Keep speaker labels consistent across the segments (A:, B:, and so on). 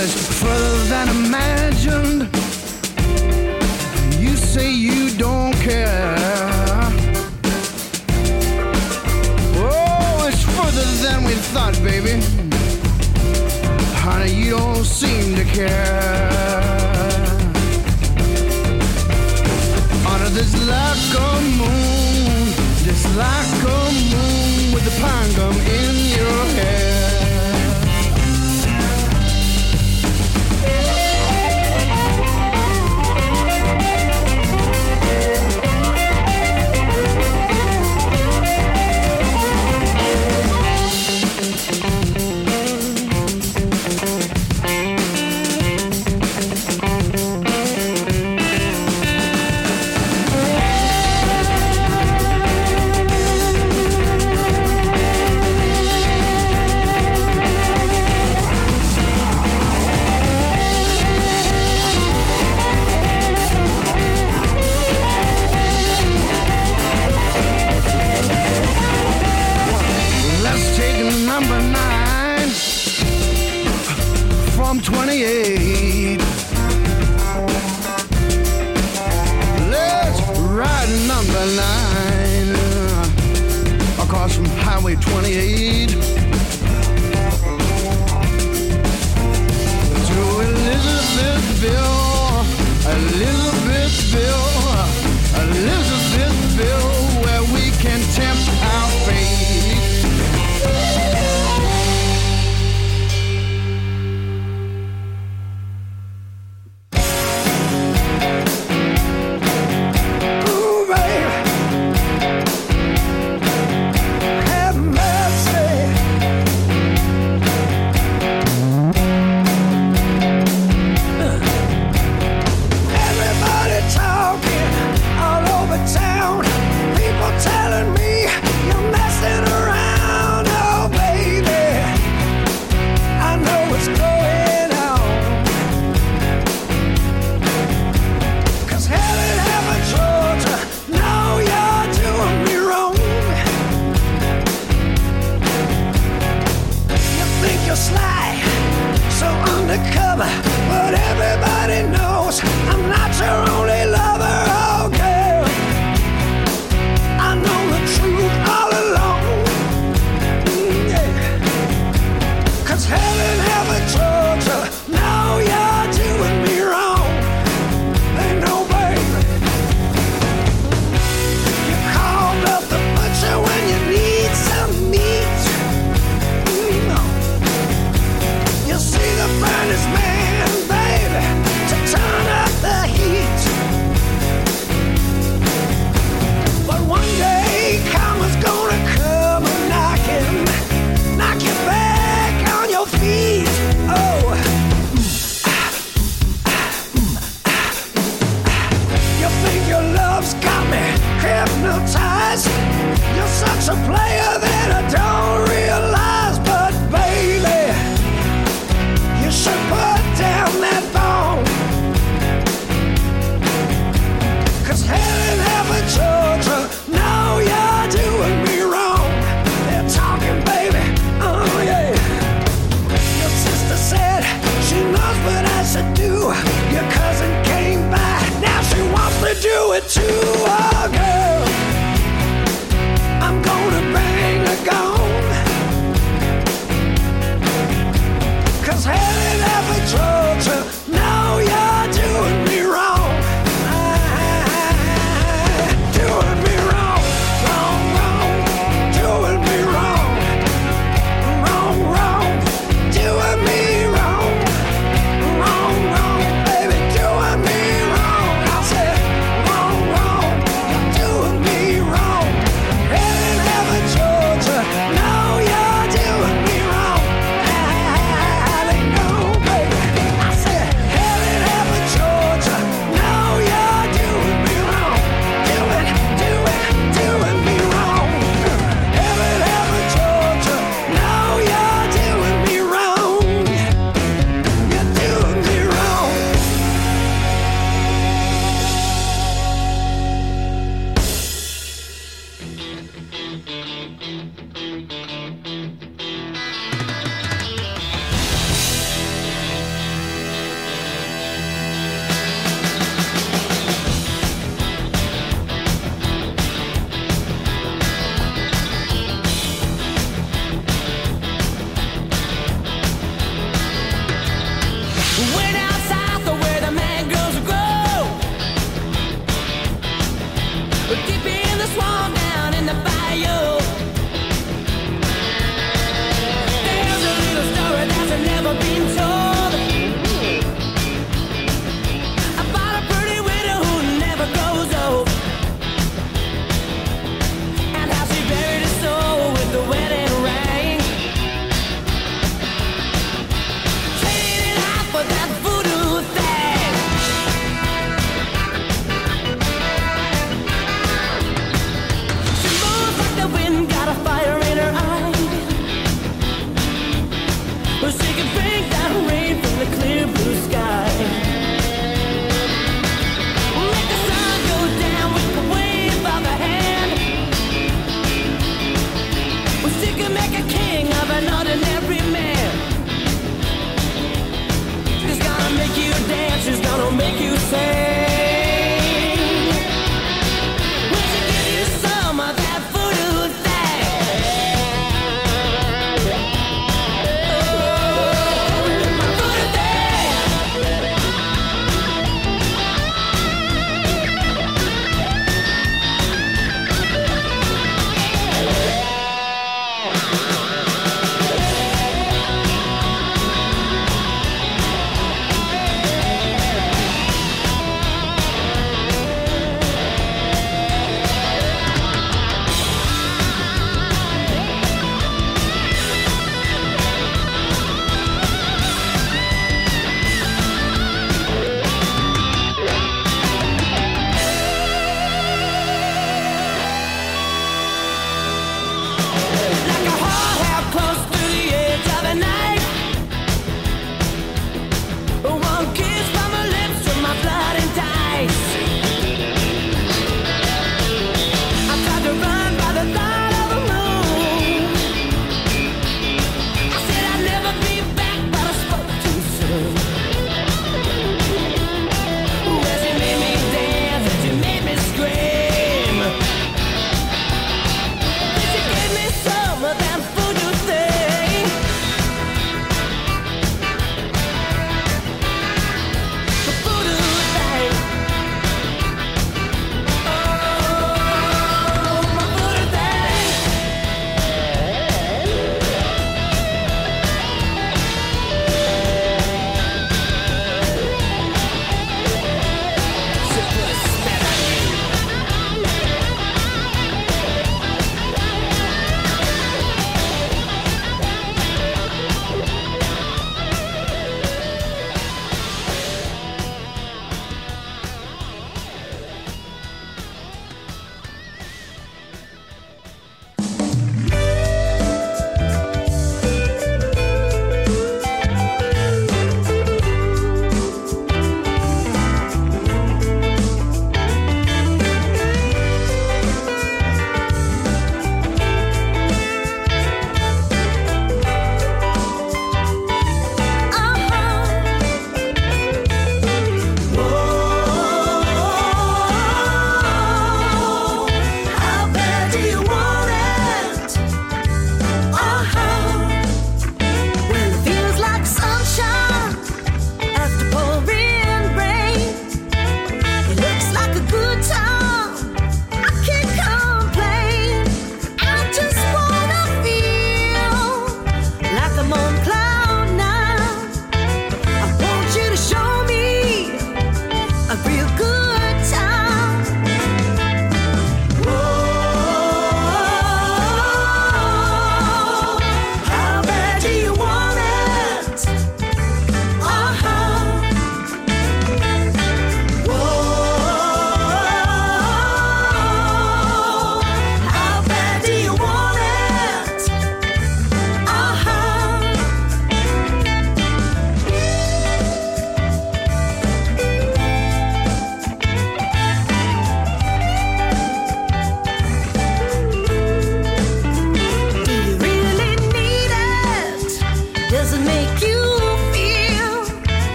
A: is further than imagined. You say you don't care. Oh, it's further than we thought, baby. Honey, you don't seem to care. Under this lack of moon, just like.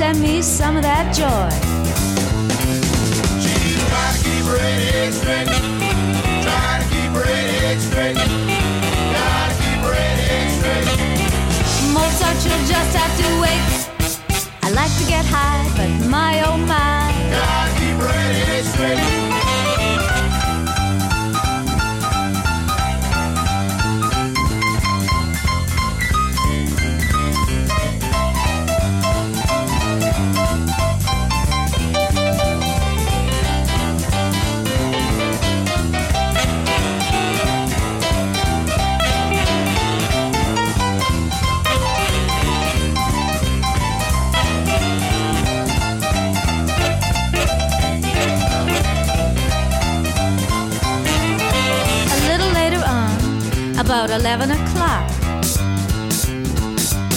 B: Send me some of that joy. About 11 o'clock,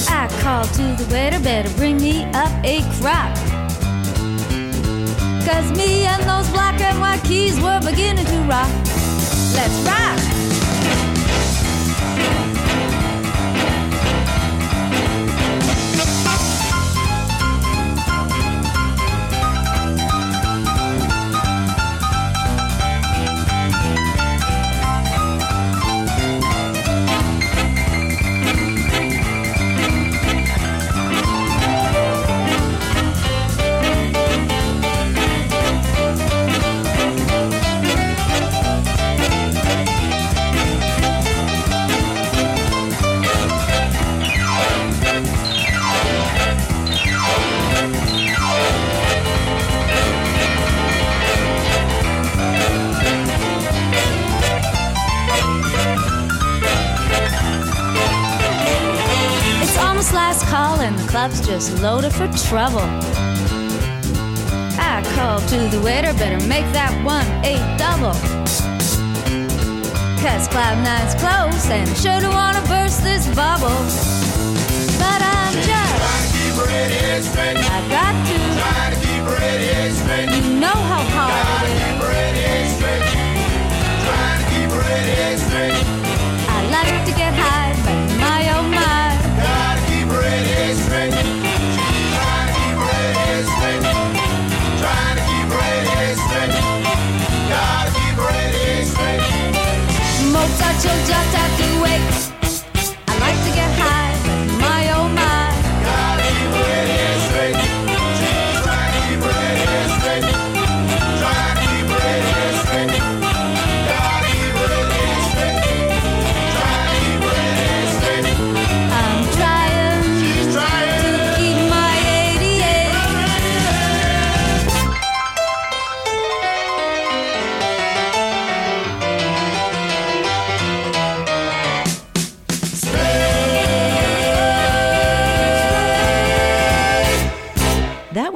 B: I called to the waiter, better bring me up a crock. Cause me and those black and white keys were beginning to rock. Let's rock! Call and the club's just loaded for trouble. I called to the waiter, better make that one a double. Cause Cloud Nine's close and sure to wanna burst this bubble. But I'm just,
A: Trying to keep her head straight.
B: I got to,
A: Trying to keep her head straight.
B: you know how hard
A: Gotta
B: it is.
A: keep her head straight. Trying to keep her head straight.
B: I like to get high, Mozart, you'll just have to wait. I like to get high,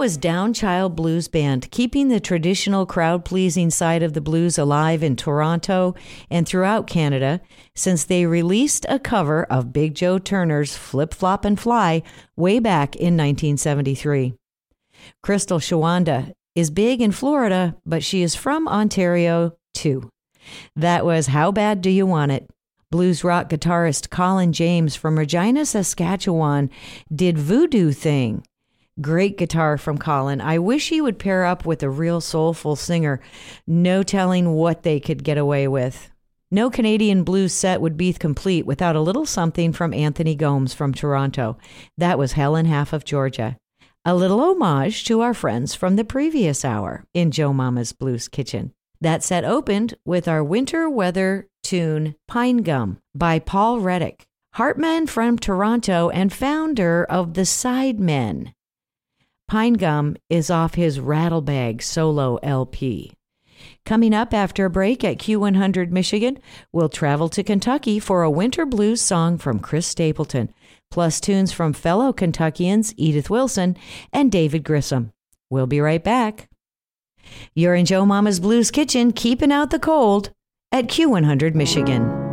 C: was Downchild Blues Band, keeping the traditional crowd pleasing side of the blues alive in Toronto and throughout Canada since they released a cover of Big Joe Turner's Flip Flop and Fly way back in 1973. Crystal Shawanda is big in Florida, but she is from Ontario too. That was How Bad Do You Want It? Blues rock guitarist Colin James from Regina, Saskatchewan did Voodoo Thing. Great guitar from Colin. I wish he would pair up with a real soulful singer. No telling what they could get away with. No Canadian blues set would be complete without a little something from Anthony Gomes from Toronto. That was hell Helen Half of Georgia. A little homage to our friends from the previous hour in Joe Mama's Blues Kitchen. That set opened with our winter weather tune Pine Gum by Paul Reddick, Hartman from Toronto and founder of the Sidemen. Pine Gum is off his Rattlebag solo LP. Coming up after a break at Q100 Michigan, we'll travel to Kentucky for a winter blues song from Chris Stapleton, plus tunes from fellow Kentuckians Edith Wilson and David Grissom. We'll be right back.
D: You're in Joe Mama's Blues Kitchen, keeping out the cold at Q100 Michigan.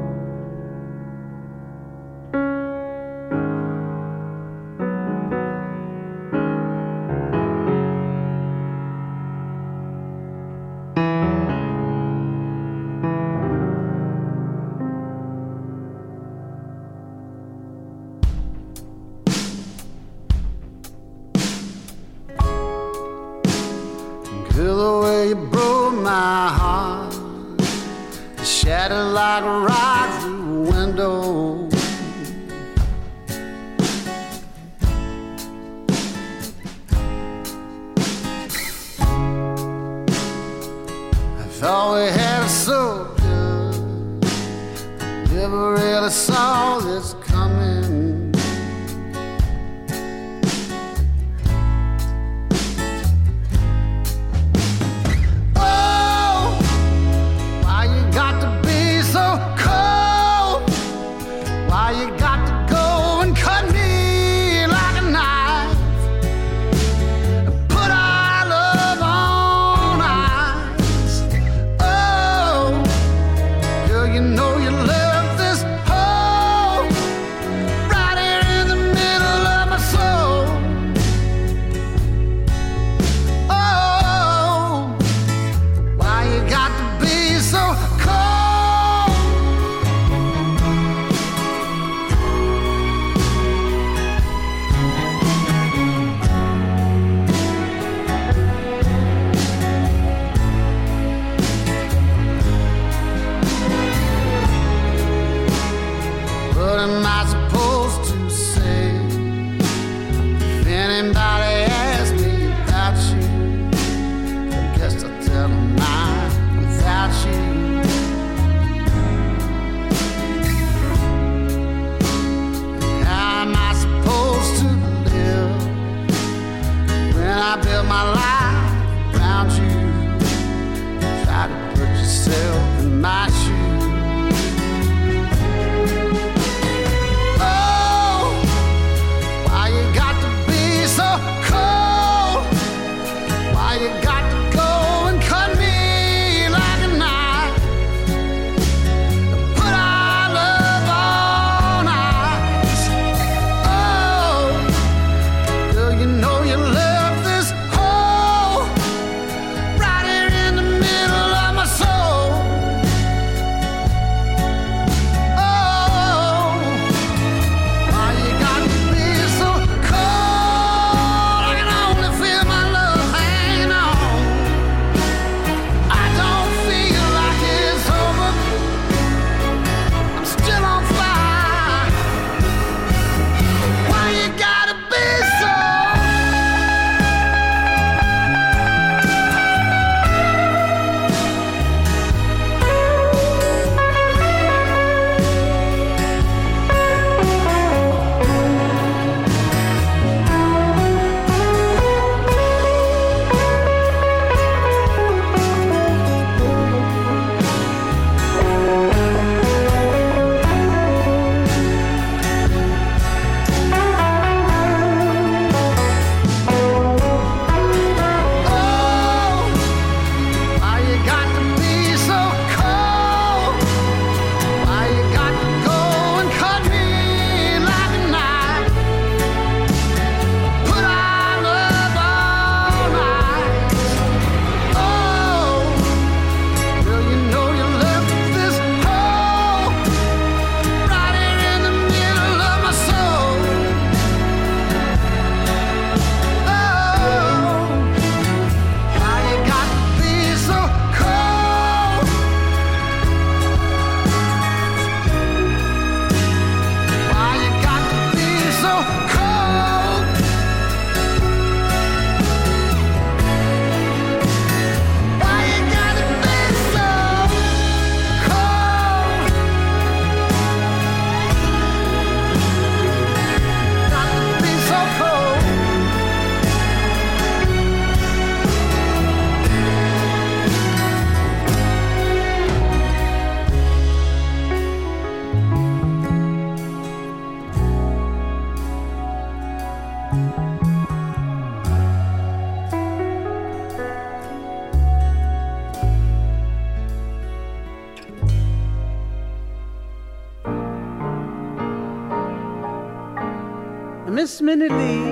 E: Miss Minnie Lee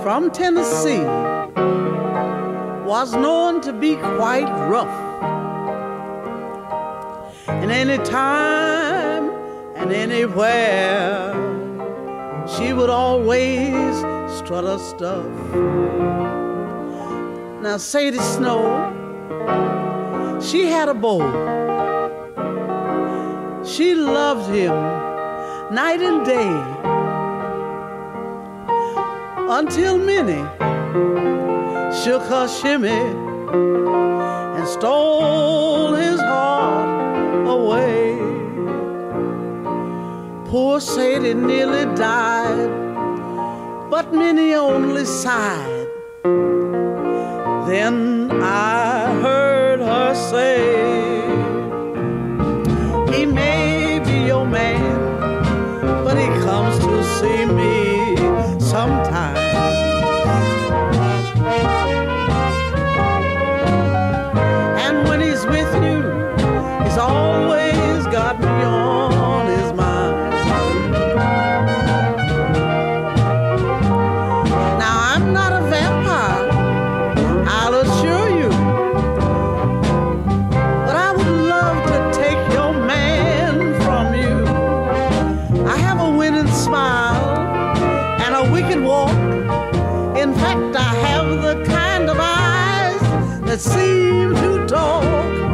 E: from Tennessee was known to be quite rough. And any time and anywhere, she would always strut her stuff. Now, Sadie Snow, she had a beau. She loved him night and day until Minnie shook her shimmy and stole his heart away. Poor Sadie nearly died, but Minnie only sighed. Then I heard her say, To talk.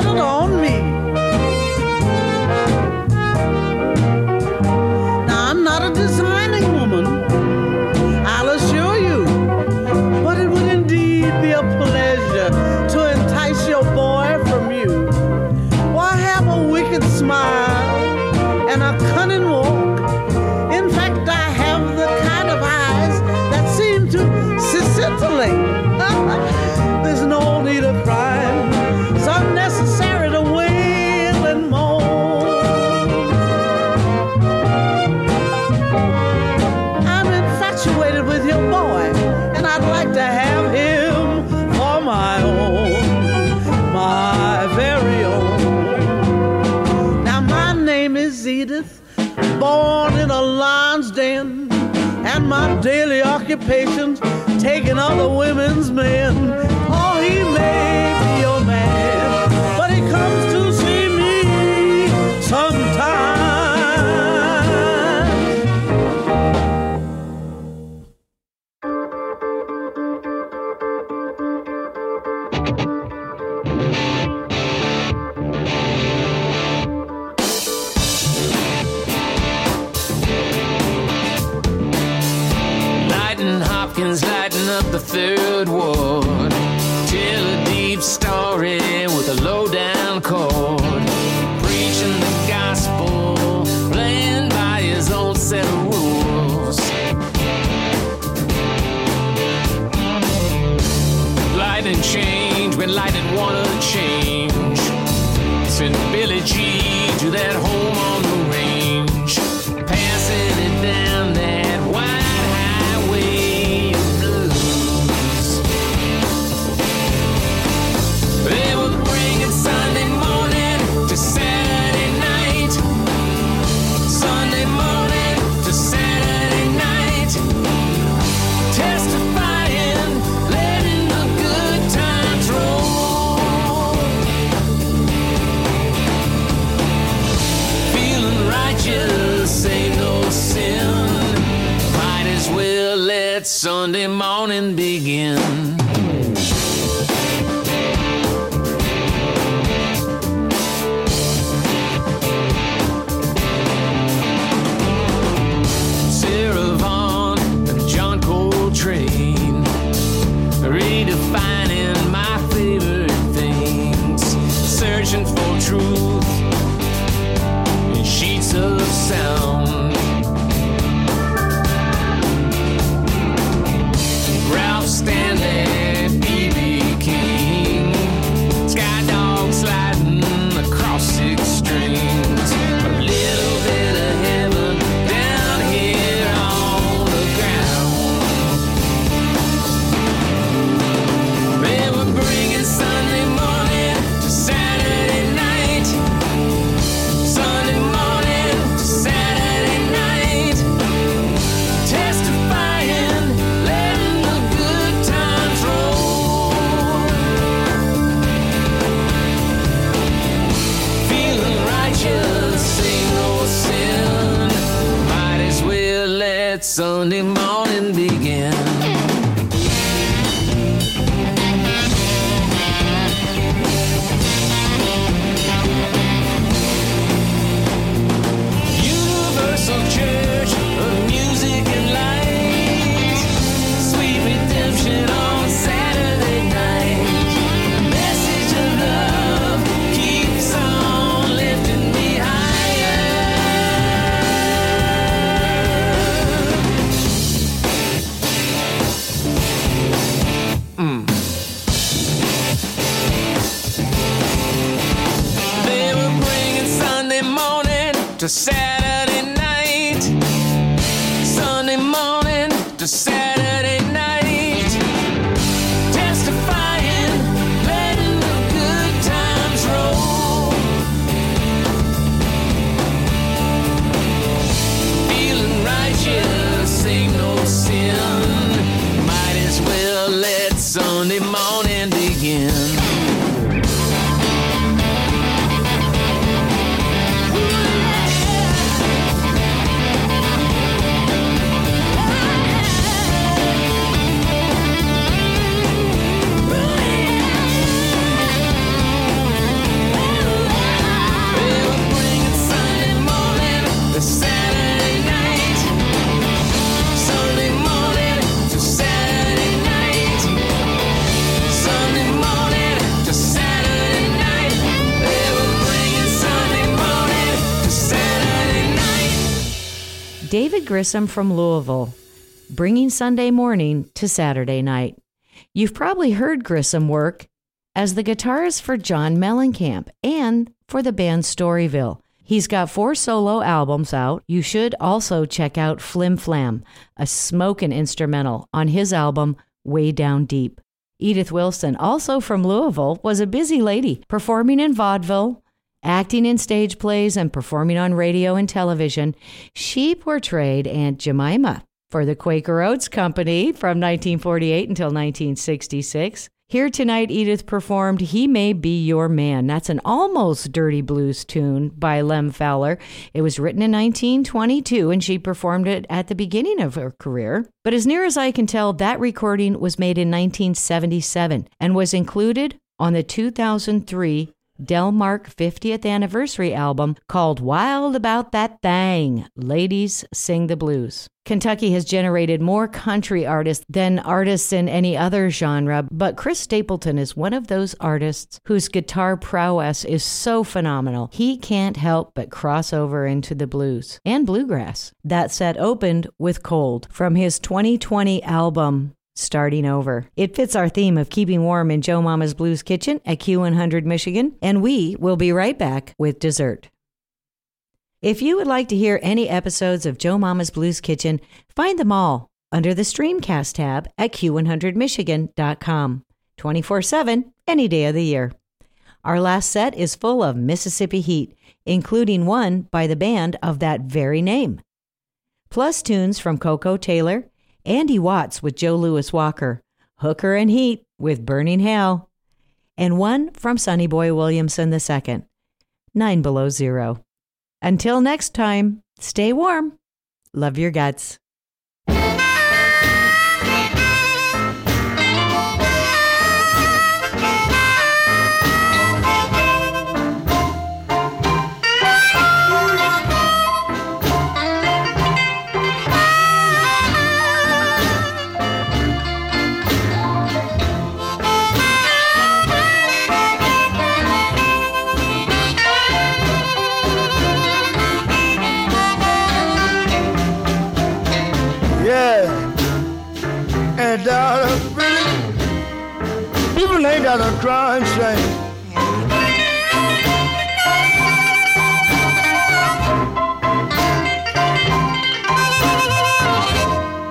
E: settled on. occupation, taking other women's men. To
F: Saturday
C: David Grissom from Louisville, bringing Sunday morning to Saturday night. You've probably heard Grissom work as the guitarist for John Mellencamp and for the band Storyville. He's got four solo albums out. You should also check out Flim Flam, a smokin' instrumental on his album Way Down Deep. Edith Wilson, also from Louisville, was a busy lady, performing in vaudeville, acting in stage plays, and performing on radio and television. She portrayed Aunt Jemima for the Quaker Oats Company from 1948 until 1966. Here tonight, Edith performed He May Be Your Man. That's an almost dirty blues tune by Lem Fowler. It was written in 1922 and she performed it at the beginning of her career. But as near as I can tell, that recording was made in 1977 and was included on the 2003 Delmark 50th anniversary album called Wild About That Thing Ladies Sing the Blues. Kentucky has generated more country artists than artists in any other genre, but Chris Stapleton is one of those artists whose guitar prowess is so phenomenal. He can't help but cross over into the blues and bluegrass. That set opened with Cold from his 2020 album starting over. It fits our theme of keeping warm in Joe Mama's Blues Kitchen at Q100 Michigan, and we will be right back with dessert. If you would like to hear any episodes of Joe Mama's Blues Kitchen, find them all under the Streamcast tab at q100michigan.com. 24 7, any day of the year. Our last set is full of Mississippi heat, including one by the band of that very name. Plus tunes from Koko Taylor, Andy Watts with Joe Louis Walker, Hooker and Heat with Burning Hell, and one from Sonny Boy Williamson II, Nine Below Zero. Until next time, stay warm. Love your guts.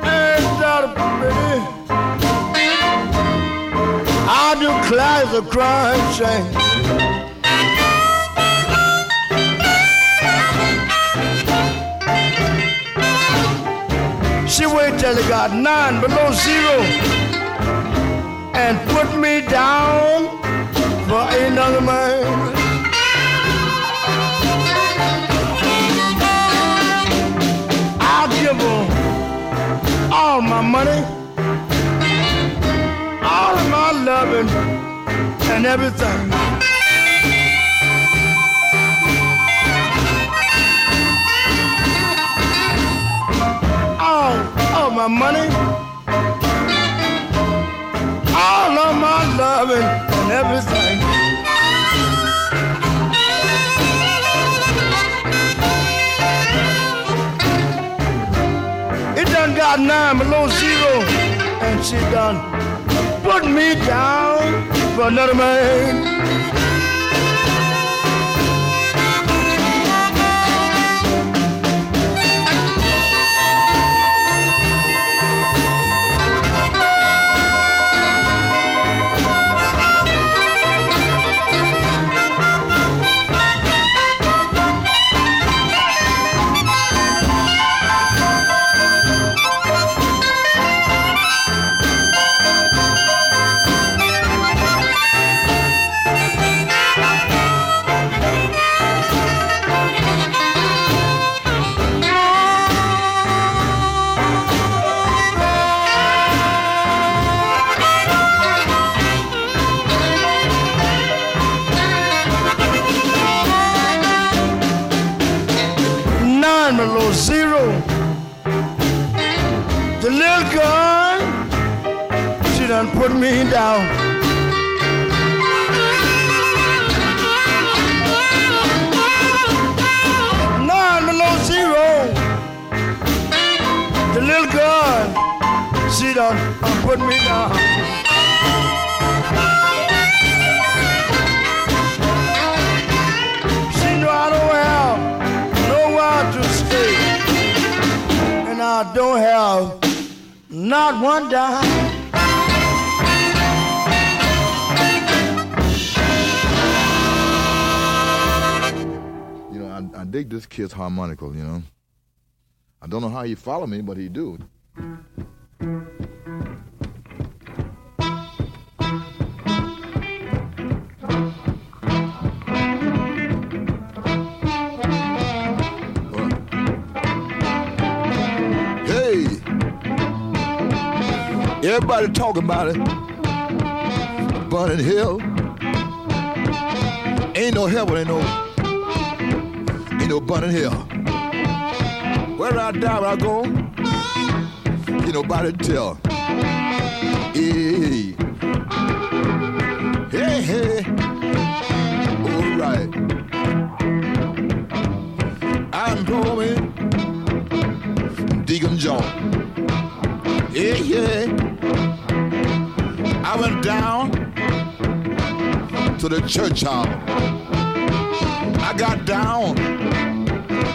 G: And down I a crying shame. She wait till it got nine below zero and put me down for another man. I'll give her all my money, all of my loving, and everything. Everything. It done got nine below zero, and she done put me down for another man.
H: Kid's harmonical, you know. I don't know how he follow me, but he do. Hey! Everybody talking about it. Burning hell. Ain't no heaven, ain't no ain't no burning hell. Where I die, where I go, ain't nobody tell. Hey, hey, hey. All right. I'm going, Deacon John. Yeah, yeah. I went down to the church hall. I got down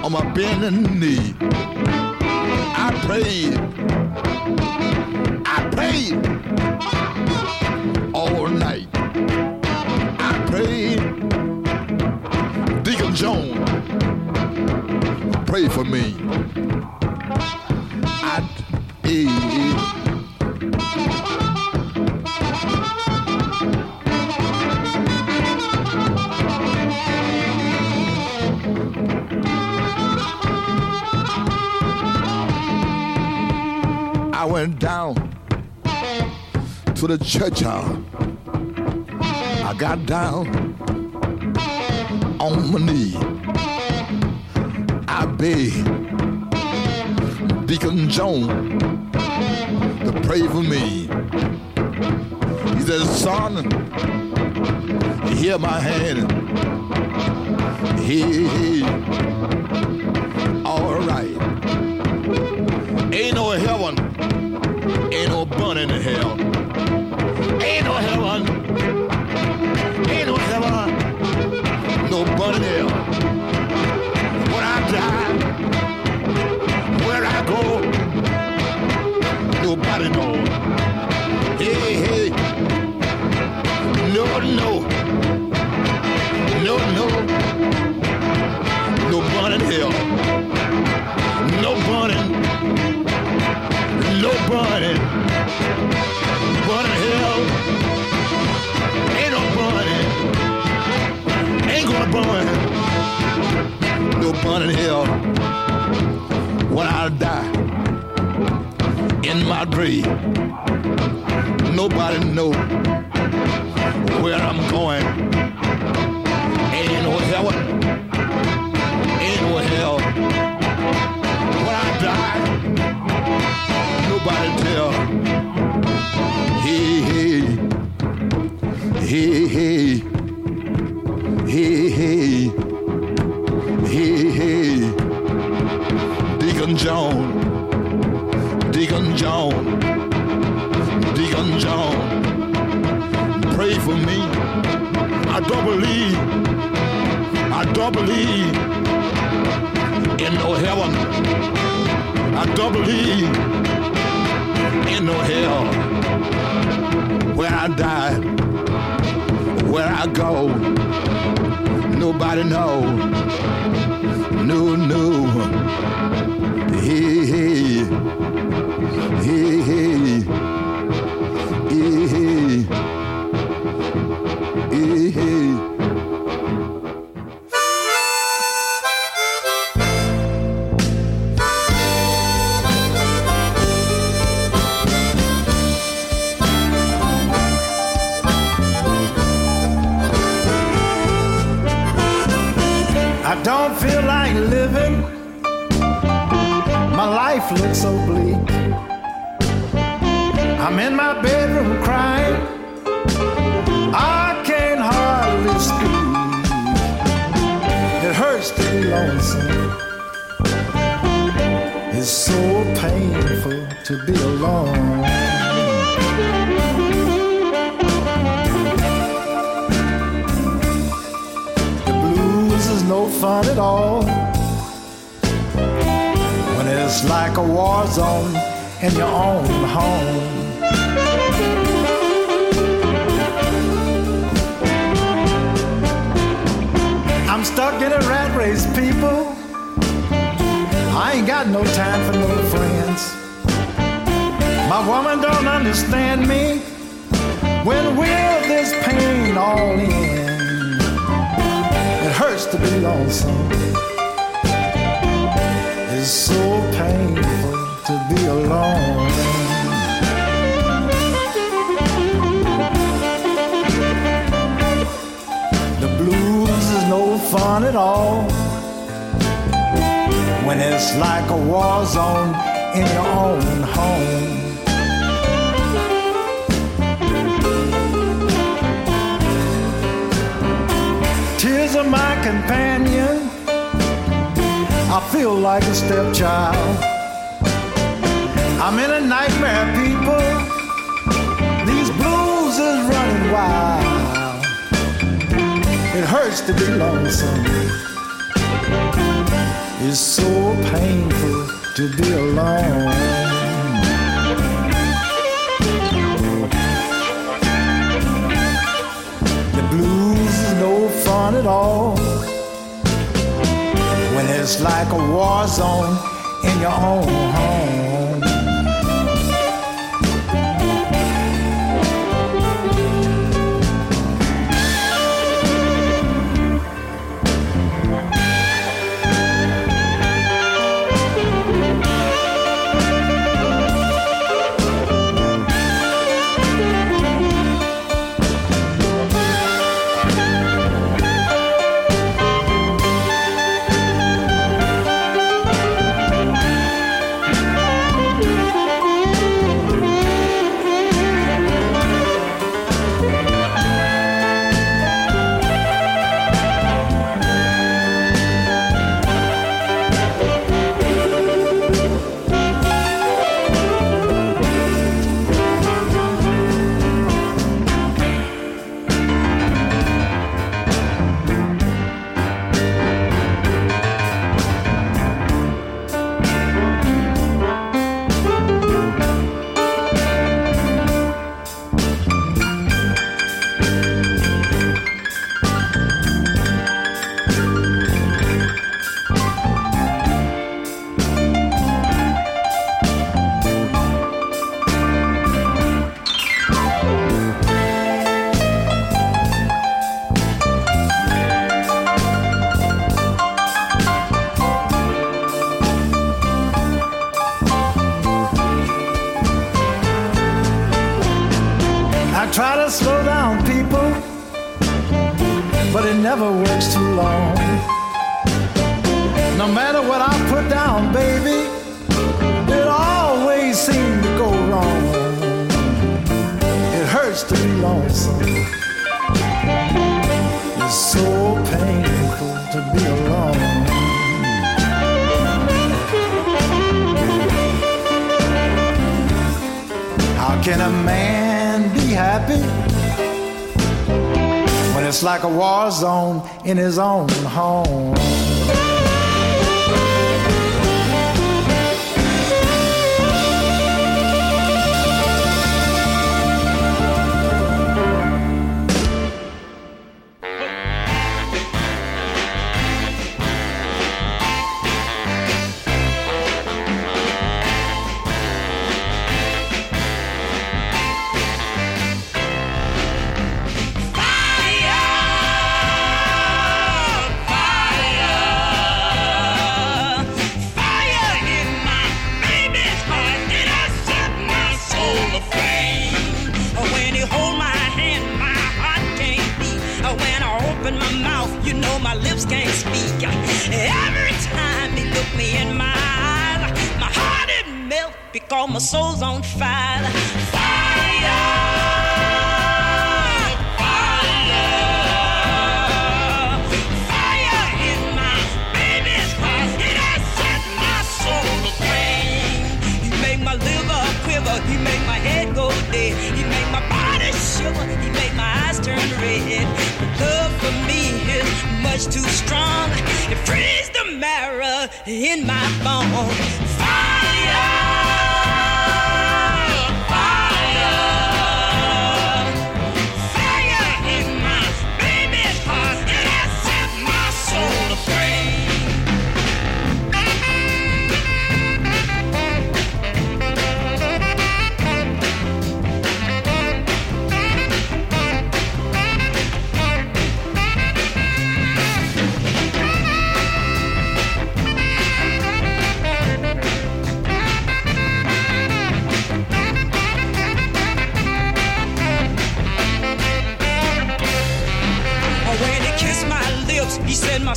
H: on my bending knee. I prayed. I prayed all night. I prayed. Deacon Jones, pray for me. To the church. I got down on my knee. I begged Deacon Jones to pray for me. He said, son, hear my hand. Hey. all right.
I: companion. I feel like a stepchild. I'm in a nightmare, people. These blues is running wild. It hurts to be lonesome. It's so painful to be alone. fun at all. When it's like a war zone in your own home.
G: his own.
J: lips can't speak. Every time he look me in my eyes, my heart it melt because my soul's on fire. Fire. He made my head go dead. He made my body shiver. He made my eyes turn red. Love for me much too strong. It frees the marrow in my bone. Fire!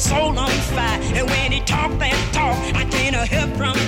J: soul on fire. And when he talked that talk, I can't help from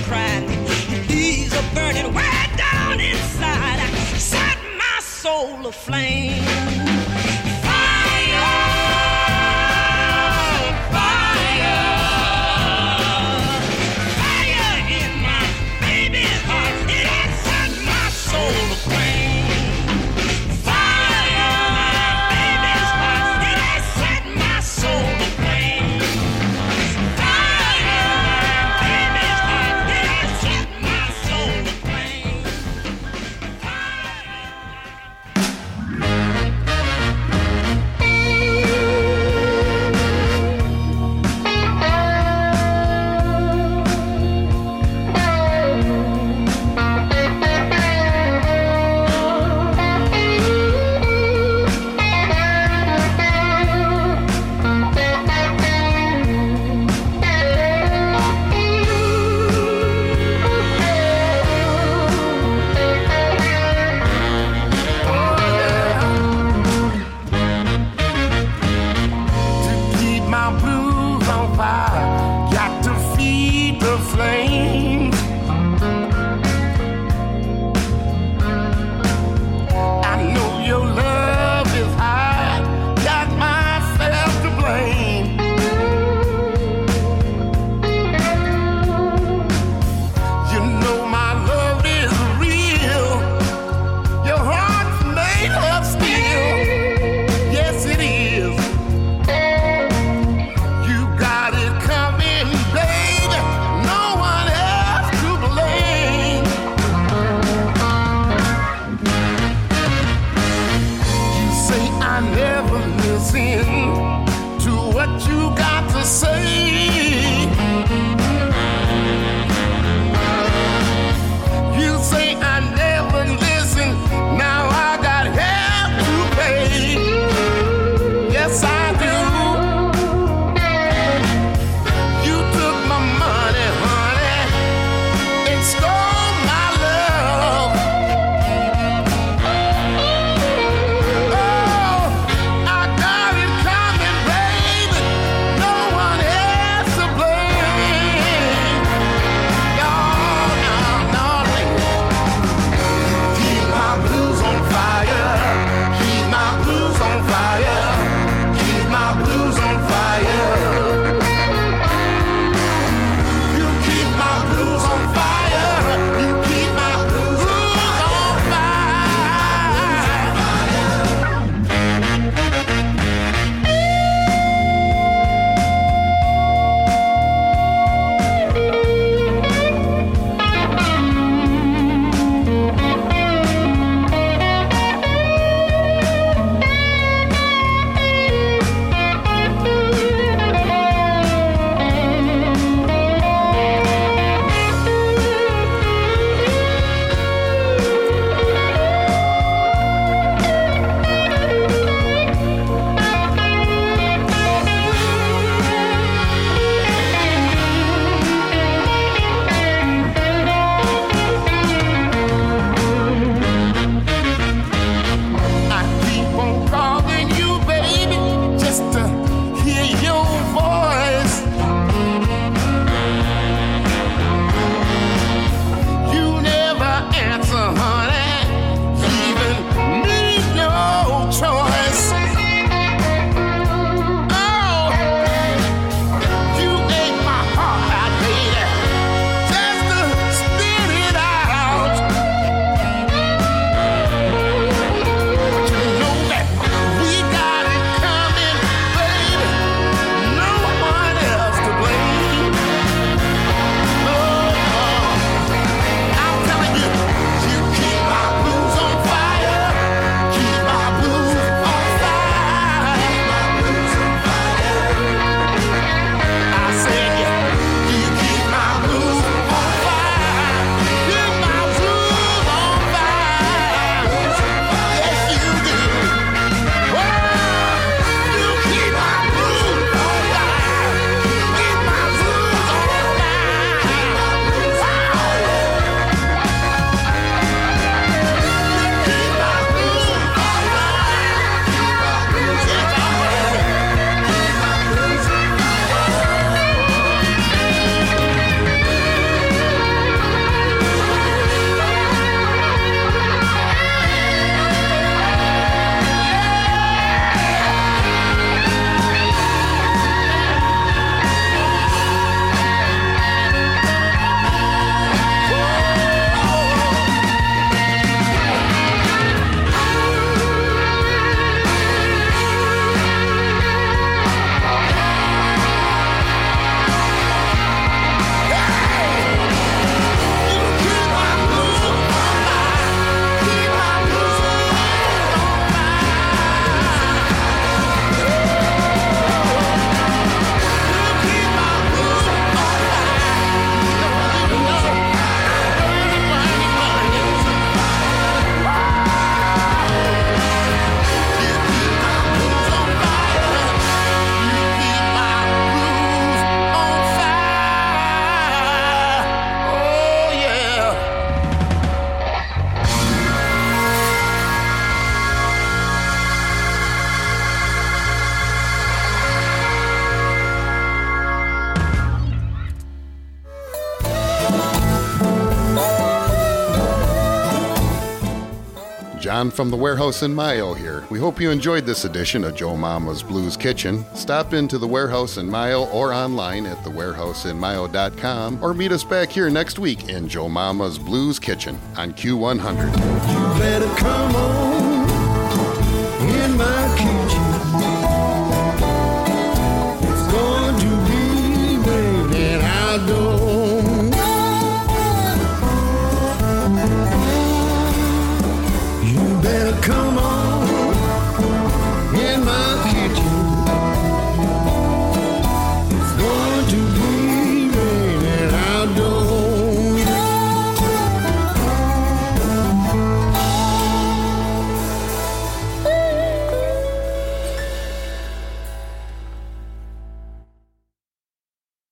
K: from the warehouse in Mayo here. We hope you enjoyed this edition of Joe Mama's Blues Kitchen. Stop into the warehouse in Mayo or online at thewarehouseinmayo.com or meet us back here next week in Joe Mama's Blues Kitchen on Q100.